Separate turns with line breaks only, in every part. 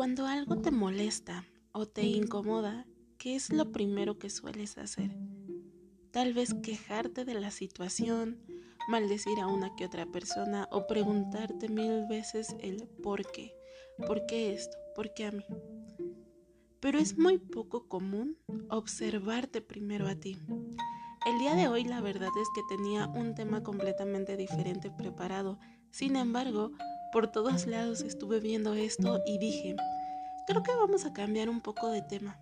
Cuando algo te molesta o te incomoda, ¿qué es lo primero que sueles hacer? Tal vez quejarte de la situación, maldecir a una que otra persona o preguntarte mil veces el por qué. ¿Por qué esto? ¿Por qué a mí? Pero es muy poco común observarte primero a ti. El día de hoy la verdad es que tenía un tema completamente diferente preparado. Sin embargo, por todos lados estuve viendo esto y dije, creo que vamos a cambiar un poco de tema.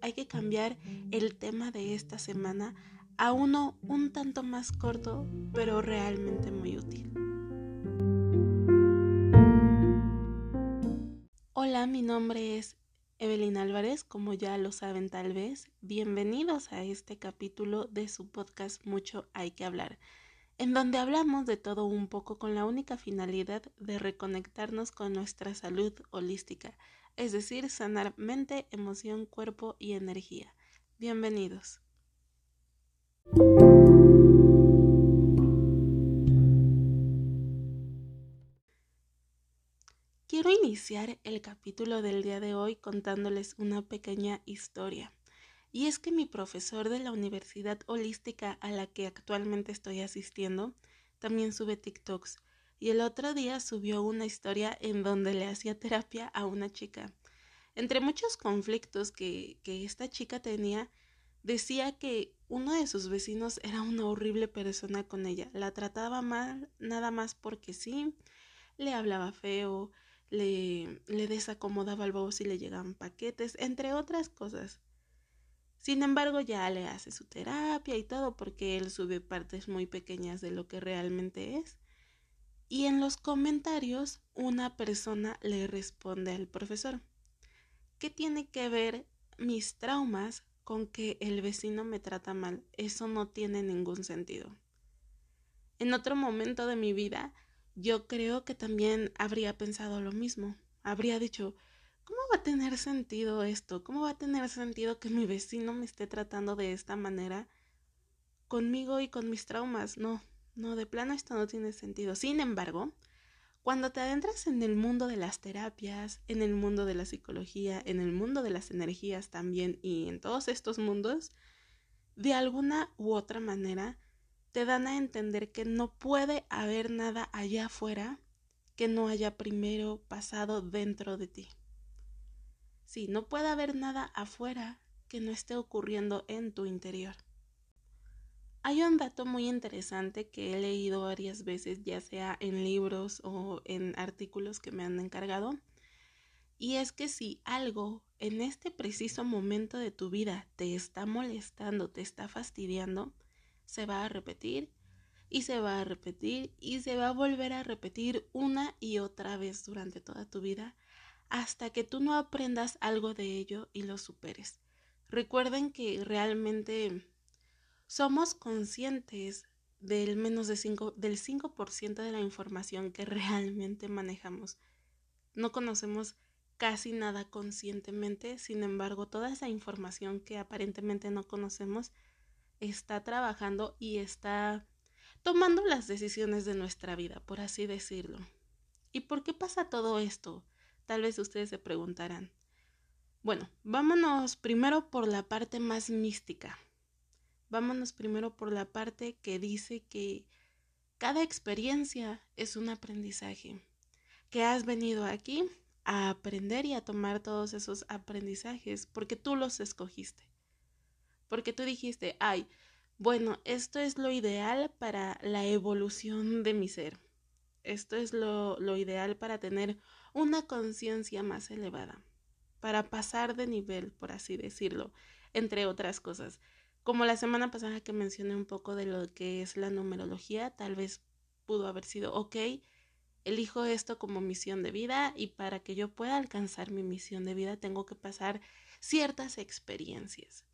Hay que cambiar el tema de esta semana a uno un tanto más corto, pero realmente muy útil. Hola, mi nombre es Evelyn Álvarez, como ya lo saben tal vez. Bienvenidos a este capítulo de su podcast Mucho hay que hablar, en donde hablamos de todo un poco con la única finalidad de reconectarnos con nuestra salud holística, es decir, sanar mente, emoción, cuerpo y energía. Bienvenidos. Quiero iniciar el capítulo del día de hoy contándoles una pequeña historia. Y es que mi profesor de la Universidad Holística a la que actualmente estoy asistiendo también sube TikToks. Y el otro día subió una historia en donde le hacía terapia a una chica. Entre muchos conflictos que, que esta chica tenía, decía que uno de sus vecinos era una horrible persona con ella. La trataba mal nada más porque sí, le hablaba feo, le, le desacomodaba el voz y le llegaban paquetes, entre otras cosas. Sin embargo, ya le hace su terapia y todo porque él sube partes muy pequeñas de lo que realmente es. Y en los comentarios una persona le responde al profesor. ¿Qué tiene que ver mis traumas con que el vecino me trata mal? Eso no tiene ningún sentido. En otro momento de mi vida yo creo que también habría pensado lo mismo. Habría dicho, ¿cómo va a tener sentido esto? ¿Cómo va a tener sentido que mi vecino me esté tratando de esta manera conmigo y con mis traumas? No, no, de plano esto no tiene sentido. Sin embargo, cuando te adentras en el mundo de las terapias, en el mundo de la psicología, en el mundo de las energías también y en todos estos mundos, de alguna u otra manera te dan a entender que no puede haber nada allá afuera que no haya primero pasado dentro de ti. Sí, no puede haber nada afuera que no esté ocurriendo en tu interior. Hay un dato muy interesante que he leído varias veces, ya sea en libros o en artículos que me han encargado, y es que si algo en este preciso momento de tu vida te está molestando, te está fastidiando, se va a repetir y se va a repetir y se va a volver a repetir una y otra vez durante toda tu vida hasta que tú no aprendas algo de ello y lo superes. Recuerden que realmente somos conscientes del menos de 5 del 5% de la información que realmente manejamos. No conocemos casi nada conscientemente, sin embargo, toda esa información que aparentemente no conocemos está trabajando y está tomando las decisiones de nuestra vida, por así decirlo. ¿Y por qué pasa todo esto? Tal vez ustedes se preguntarán. Bueno, vámonos primero por la parte más mística. Vámonos primero por la parte que dice que cada experiencia es un aprendizaje, que has venido aquí a aprender y a tomar todos esos aprendizajes porque tú los escogiste porque tú dijiste, ay, bueno, esto es lo ideal para la evolución de mi ser. Esto es lo, lo ideal para tener una conciencia más elevada, para pasar de nivel, por así decirlo, entre otras cosas. Como la semana pasada que mencioné un poco de lo que es la numerología, tal vez pudo haber sido, ok, elijo esto como misión de vida y para que yo pueda alcanzar mi misión de vida tengo que pasar ciertas experiencias.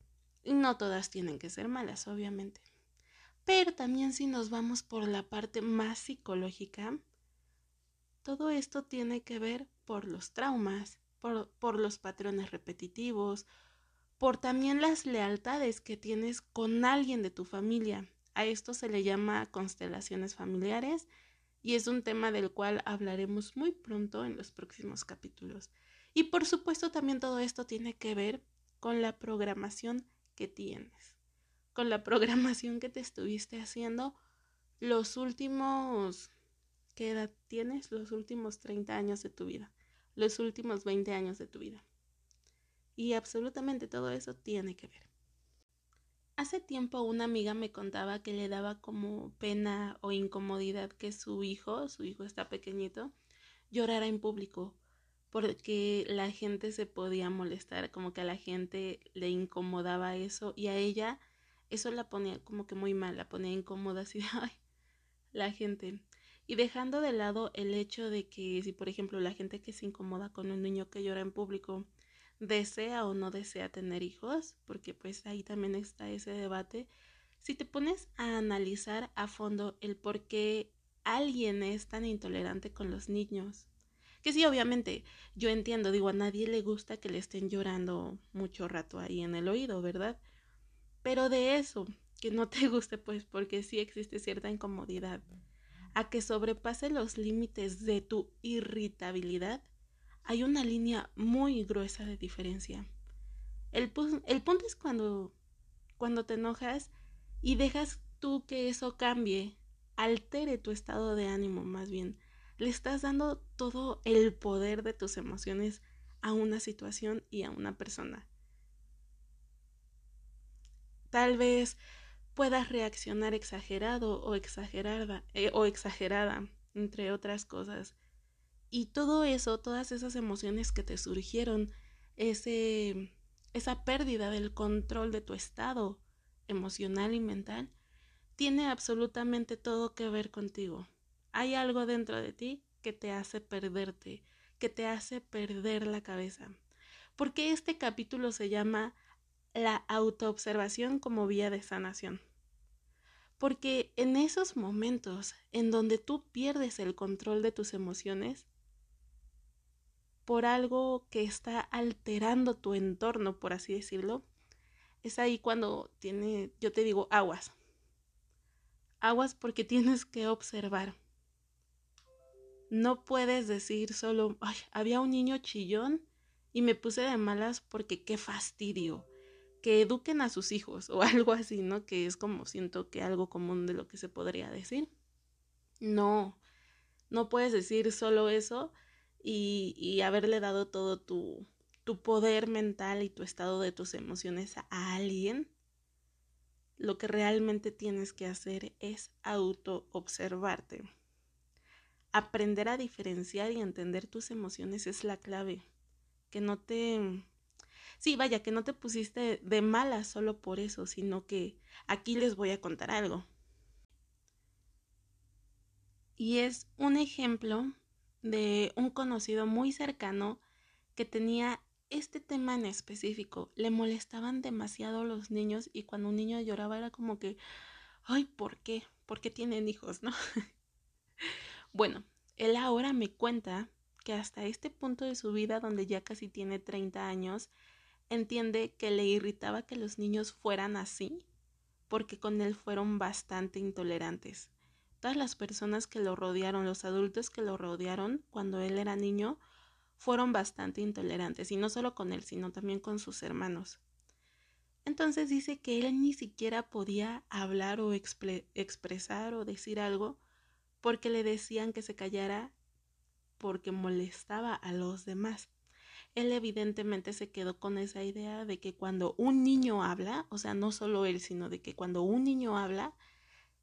No todas tienen que ser malas, obviamente. Pero también si nos vamos por la parte más psicológica, todo esto tiene que ver por los traumas, por, por los patrones repetitivos, por también las lealtades que tienes con alguien de tu familia. A esto se le llama constelaciones familiares y es un tema del cual hablaremos muy pronto en los próximos capítulos. Y por supuesto también todo esto tiene que ver con la programación que tienes, con la programación que te estuviste haciendo los últimos, ¿qué edad tienes? Los últimos 30 años de tu vida, los últimos 20 años de tu vida. Y absolutamente todo eso tiene que ver. Hace tiempo una amiga me contaba que le daba como pena o incomodidad que su hijo, su hijo está pequeñito, llorara en público porque la gente se podía molestar, como que a la gente le incomodaba eso y a ella eso la ponía como que muy mal, la ponía incómoda así de, ay, la gente. Y dejando de lado el hecho de que si por ejemplo la gente que se incomoda con un niño que llora en público desea o no desea tener hijos, porque pues ahí también está ese debate, si te pones a analizar a fondo el por qué alguien es tan intolerante con los niños, que sí, obviamente, yo entiendo, digo, a nadie le gusta que le estén llorando mucho rato ahí en el oído, ¿verdad? Pero de eso, que no te guste, pues porque sí existe cierta incomodidad, a que sobrepase los límites de tu irritabilidad, hay una línea muy gruesa de diferencia. El, el punto es cuando, cuando te enojas y dejas tú que eso cambie, altere tu estado de ánimo más bien, le estás dando todo el poder de tus emociones a una situación y a una persona. Tal vez puedas reaccionar exagerado o exagerada, eh, o exagerada, entre otras cosas. Y todo eso, todas esas emociones que te surgieron, ese, esa pérdida del control de tu estado emocional y mental, tiene absolutamente todo que ver contigo. Hay algo dentro de ti que te hace perderte, que te hace perder la cabeza. Porque este capítulo se llama La autoobservación como vía de sanación. Porque en esos momentos en donde tú pierdes el control de tus emociones, por algo que está alterando tu entorno, por así decirlo, es ahí cuando tiene, yo te digo, aguas. Aguas porque tienes que observar. No puedes decir solo, había un niño chillón y me puse de malas porque qué fastidio. Que eduquen a sus hijos o algo así, ¿no? Que es como siento que algo común de lo que se podría decir. No, no puedes decir solo eso y, y haberle dado todo tu, tu poder mental y tu estado de tus emociones a alguien. Lo que realmente tienes que hacer es auto observarte. Aprender a diferenciar y entender tus emociones es la clave. Que no te... Sí, vaya, que no te pusiste de mala solo por eso, sino que aquí les voy a contar algo. Y es un ejemplo de un conocido muy cercano que tenía este tema en específico. Le molestaban demasiado los niños y cuando un niño lloraba era como que, ay, ¿por qué? ¿Por qué tienen hijos, no? Bueno, él ahora me cuenta que hasta este punto de su vida, donde ya casi tiene 30 años, entiende que le irritaba que los niños fueran así, porque con él fueron bastante intolerantes. Todas las personas que lo rodearon, los adultos que lo rodearon cuando él era niño, fueron bastante intolerantes, y no solo con él, sino también con sus hermanos. Entonces dice que él ni siquiera podía hablar o expresar o decir algo porque le decían que se callara porque molestaba a los demás. Él evidentemente se quedó con esa idea de que cuando un niño habla, o sea, no solo él, sino de que cuando un niño habla,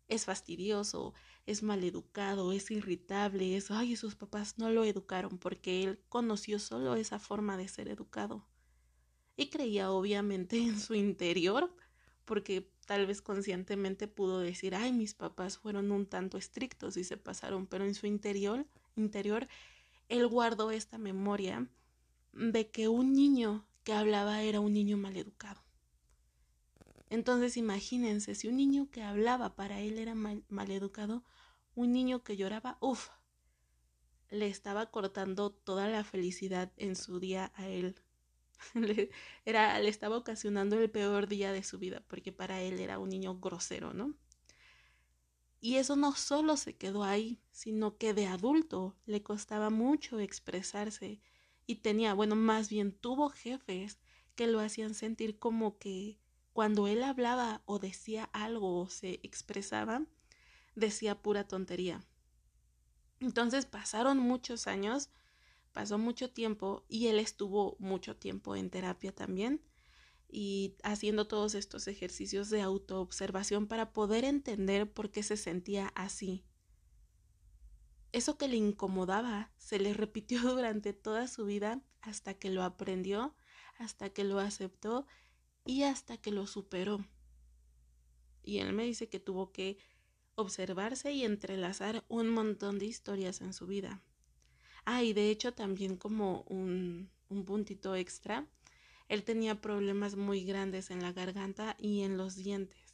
es fastidioso, es maleducado, es irritable, es, ay, sus papás no lo educaron porque él conoció solo esa forma de ser educado. Y creía obviamente en su interior, porque tal vez conscientemente pudo decir, ay, mis papás fueron un tanto estrictos y se pasaron, pero en su interior, interior, él guardó esta memoria de que un niño que hablaba era un niño maleducado. Entonces imagínense, si un niño que hablaba para él era mal, maleducado, un niño que lloraba, uff, le estaba cortando toda la felicidad en su día a él le, era, le estaba ocasionando el peor día de su vida, porque para él era un niño grosero, ¿no? Y eso no solo se quedó ahí, sino que de adulto le costaba mucho expresarse y tenía, bueno, más bien tuvo jefes que lo hacían sentir como que cuando él hablaba o decía algo o se expresaba, decía pura tontería. Entonces pasaron muchos años, pasó mucho tiempo y él estuvo mucho tiempo en terapia también y haciendo todos estos ejercicios de autoobservación para poder entender por qué se sentía así. Eso que le incomodaba se le repitió durante toda su vida hasta que lo aprendió, hasta que lo aceptó y hasta que lo superó. Y él me dice que tuvo que observarse y entrelazar un montón de historias en su vida. Ah, y de hecho también como un, un puntito extra, él tenía problemas muy grandes en la garganta y en los dientes.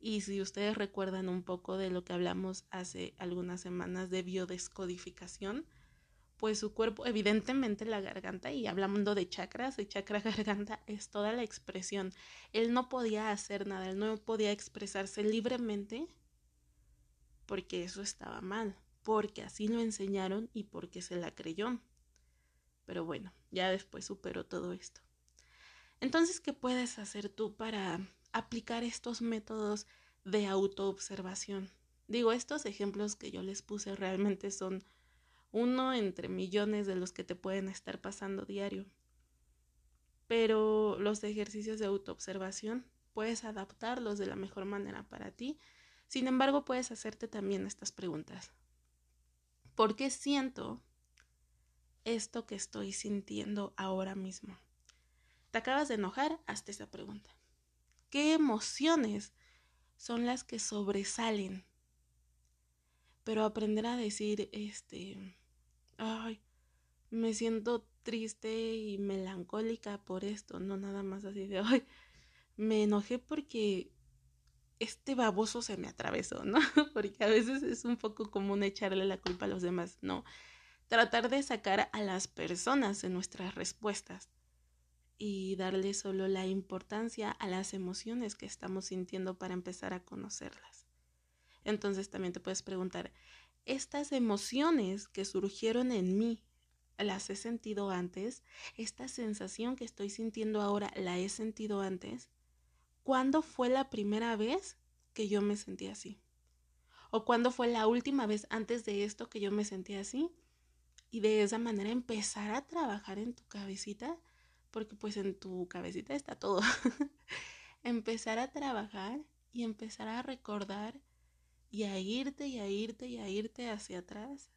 Y si ustedes recuerdan un poco de lo que hablamos hace algunas semanas de biodescodificación, pues su cuerpo, evidentemente la garganta, y hablando de chakras, de chakra garganta, es toda la expresión. Él no podía hacer nada, él no podía expresarse libremente porque eso estaba mal, porque así lo enseñaron y porque se la creyó. Pero bueno, ya después superó todo esto. Entonces, ¿qué puedes hacer tú para aplicar estos métodos de autoobservación? Digo, estos ejemplos que yo les puse realmente son uno entre millones de los que te pueden estar pasando diario. Pero los ejercicios de autoobservación puedes adaptarlos de la mejor manera para ti. Sin embargo, puedes hacerte también estas preguntas. ¿Por qué siento esto que estoy sintiendo ahora mismo? ¿Te acabas de enojar? Hazte esa pregunta. ¿Qué emociones son las que sobresalen? Pero aprender a decir, este, ay, me siento triste y melancólica por esto, no nada más así de, ay, me enojé porque este baboso se me atravesó, ¿no? Porque a veces es un poco común echarle la culpa a los demás, no. Tratar de sacar a las personas en nuestras respuestas y darle solo la importancia a las emociones que estamos sintiendo para empezar a conocerlas. Entonces también te puedes preguntar, ¿estas emociones que surgieron en mí las he sentido antes? ¿Esta sensación que estoy sintiendo ahora la he sentido antes? ¿Cuándo fue la primera vez que yo me sentí así? ¿O cuándo fue la última vez antes de esto que yo me sentí así? Y de esa manera empezar a trabajar en tu cabecita porque pues en tu cabecita está todo. empezar a trabajar y empezar a recordar y a irte y a irte y a irte hacia atrás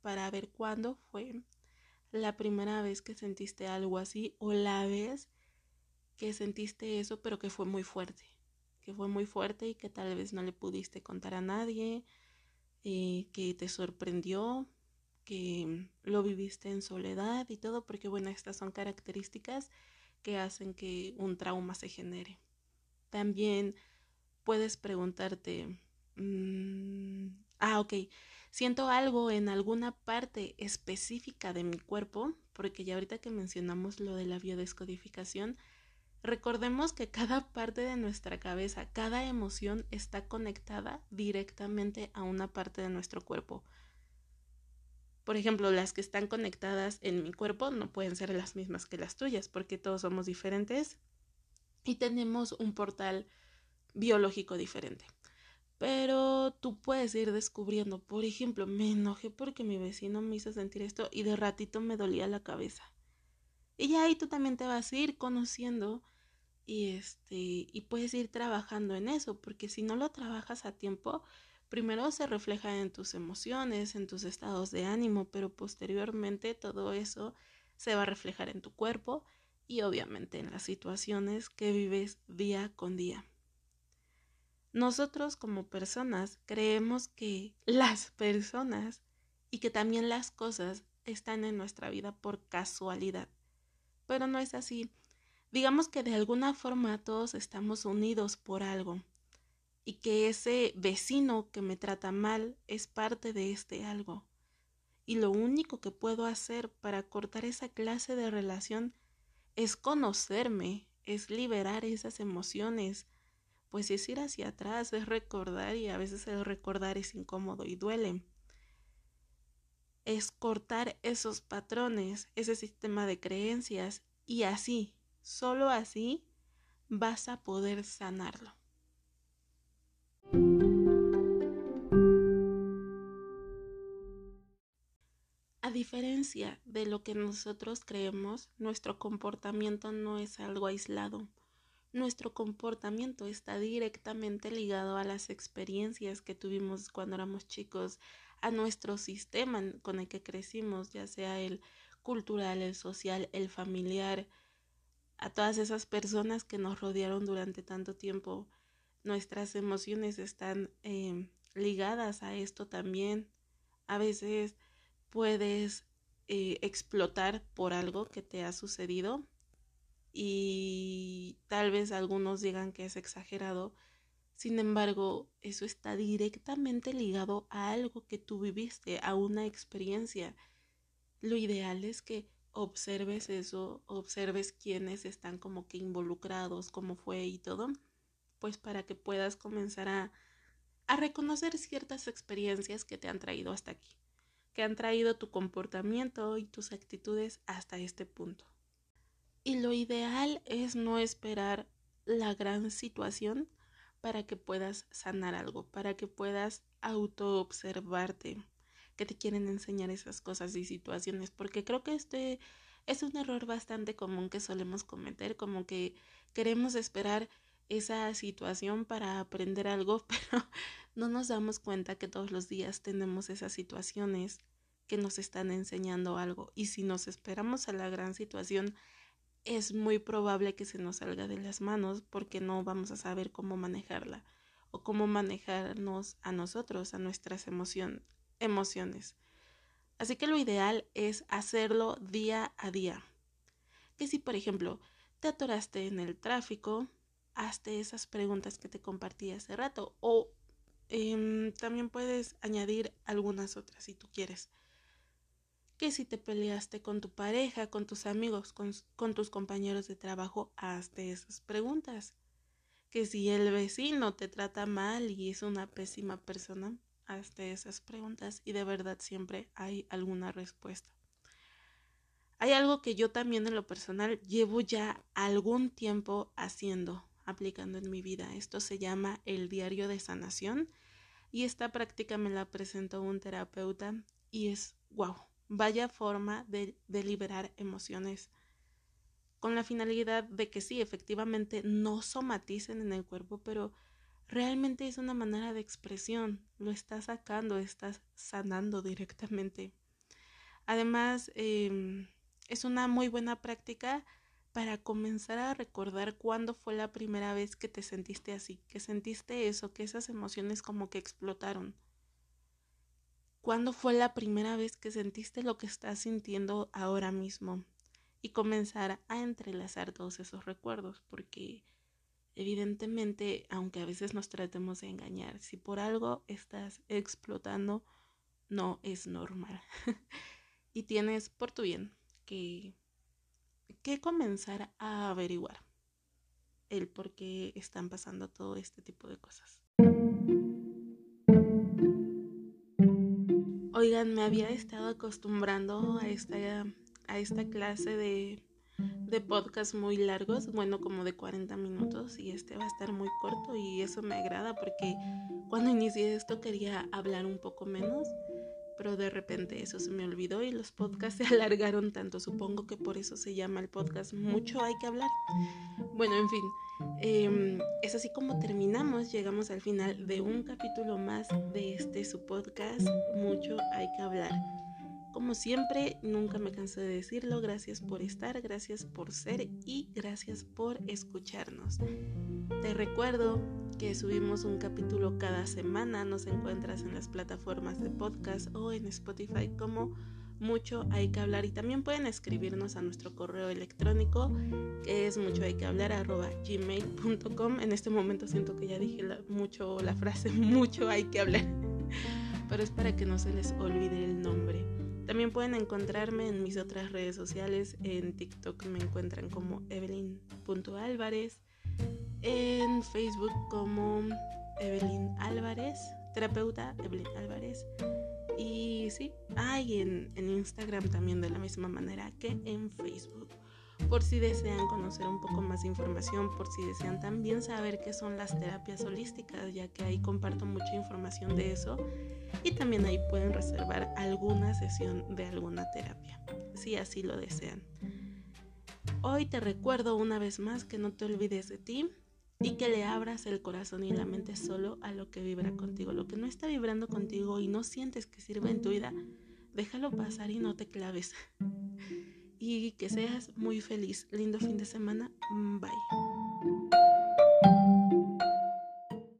para ver cuándo fue la primera vez que sentiste algo así o la vez que sentiste eso pero que fue muy fuerte, que fue muy fuerte y que tal vez no le pudiste contar a nadie, eh, que te sorprendió, que lo viviste en soledad y todo, porque bueno, estas son características que hacen que un trauma se genere. También puedes preguntarte, mm, ah, ok, siento algo en alguna parte específica de mi cuerpo, porque ya ahorita que mencionamos lo de la biodescodificación, recordemos que cada parte de nuestra cabeza, cada emoción está conectada directamente a una parte de nuestro cuerpo. Por ejemplo, las que están conectadas en mi cuerpo no pueden ser las mismas que las tuyas, porque todos somos diferentes y tenemos un portal biológico diferente. Pero tú puedes ir descubriendo, por ejemplo, me enojé porque mi vecino me hizo sentir esto y de ratito me dolía la cabeza. Y ya ahí tú también te vas a ir conociendo y este y puedes ir trabajando en eso, porque si no lo trabajas a tiempo, primero se refleja en tus emociones, en tus estados de ánimo, pero posteriormente todo eso se va a reflejar en tu cuerpo y obviamente en las situaciones que vives día con día. Nosotros como personas creemos que las personas y que también las cosas están en nuestra vida por casualidad, pero no es así. Digamos que de alguna forma todos estamos unidos por algo y que ese vecino que me trata mal es parte de este algo. Y lo único que puedo hacer para cortar esa clase de relación es conocerme, es liberar esas emociones, pues es ir hacia atrás, es recordar y a veces el recordar es incómodo y duele. es cortar esos patrones, ese sistema de creencias y así, solo así, vas a poder sanarlo. A diferencia de lo que nosotros creemos, nuestro comportamiento no es algo aislado. Nuestro comportamiento está directamente ligado a las experiencias que tuvimos cuando éramos chicos, a nuestro sistema con el que crecimos, ya sea el cultural, el social, el familiar, a todas esas personas que nos rodearon durante tanto tiempo. Nuestras emociones están eh, ligadas a esto también. A veces puedes eh, explotar por algo que te ha sucedido y tal vez algunos digan que es exagerado. Sin embargo, eso está directamente ligado a algo que tú viviste, a una experiencia. Lo ideal es que observes eso, observes quiénes están como que involucrados, cómo fue y todo, pues para que puedas comenzar a, reconocer ciertas experiencias que te han traído hasta aquí que han traído tu comportamiento y tus actitudes hasta este punto. Y lo ideal es no esperar la gran situación para que puedas sanar algo, para que puedas auto-observarte, que te quieren enseñar esas cosas y situaciones, porque creo que este es un error bastante común que solemos cometer, como que queremos esperar esa situación para aprender algo, pero no nos damos cuenta que todos los días tenemos esas situaciones que nos están enseñando algo y si nos esperamos a la gran situación es muy probable que se nos salga de las manos porque no vamos a saber cómo manejarla o cómo manejarnos a nosotros, a nuestras emociones. Así que lo ideal es hacerlo día a día. Que si, por ejemplo, te atoraste en el tráfico, hazte esas preguntas que te compartí hace rato o em, también puedes añadir algunas otras si tú quieres que si te peleaste con tu pareja, con tus amigos, con, tus compañeros de trabajo, hazte esas preguntas. Que si el vecino te trata mal y es una pésima persona, hazte esas preguntas y de verdad siempre hay alguna respuesta. Hay algo que yo también en lo personal llevo ya algún tiempo haciendo, aplicando en mi vida. Esto se llama el diario de sanación y esta práctica me la presentó un terapeuta y es wow vaya forma de, liberar emociones con la finalidad de que sí, efectivamente no somaticen en el cuerpo, pero realmente es una manera de expresión, lo estás sacando, estás sanando directamente. Además, em, es una muy buena práctica para comenzar a recordar cuándo fue la primera vez que te sentiste así, que sentiste eso, que esas emociones como que explotaron. ¿Cuándo fue la primera vez que sentiste lo que estás sintiendo ahora mismo? Y comenzar a entrelazar todos esos recuerdos, porque evidentemente, aunque a veces nos tratemos de engañar, si por algo estás explotando, no es normal. y tienes por tu bien que, que comenzar a averiguar el por qué están pasando todo este tipo de cosas. Oigan, me había estado acostumbrando a esta, a esta clase de, de podcast muy largos, bueno, como de 40 minutos, y este va a estar muy corto y eso me agrada porque cuando inicié esto quería hablar un poco menos, pero de repente eso se me olvidó y los podcasts se alargaron tanto, supongo que por eso se llama el podcast Mucho hay que hablar. Bueno, en fin. Em, es así como terminamos, llegamos al final de un capítulo más de este su podcast, mucho hay que hablar. Como siempre, nunca me canso de decirlo, gracias por estar, gracias por ser y gracias por escucharnos. Te recuerdo que subimos un capítulo cada semana, nos encuentras en las plataformas de podcast o en Spotify como mucho hay que hablar. Y también pueden escribirnos a nuestro correo electrónico que es mucho hay que hablar arroba gmail.com en este momento siento que ya dije mucho la frase mucho hay que hablar pero es para que no se les olvide el nombre. También pueden encontrarme en mis otras redes sociales. En TikTok me encuentran como evelyn.álvarez en Facebook como Evelyn Álvarez terapeuta Evelyn Álvarez y sí, sí. Ah, y en, en Instagram también de la misma manera que en Facebook por si desean conocer un poco más de información, por si desean también saber qué son las terapias holísticas, ya que ahí comparto mucha información de eso y también ahí pueden reservar alguna sesión de alguna terapia, si así lo desean. Hoy te recuerdo una vez más que no te olvides de ti y que le abras el corazón y la mente solo a lo que vibra contigo, lo que no está vibrando contigo y no sientes que sirve en tu vida, déjalo pasar y no te claves y que seas muy feliz. Lindo fin de semana. Bye.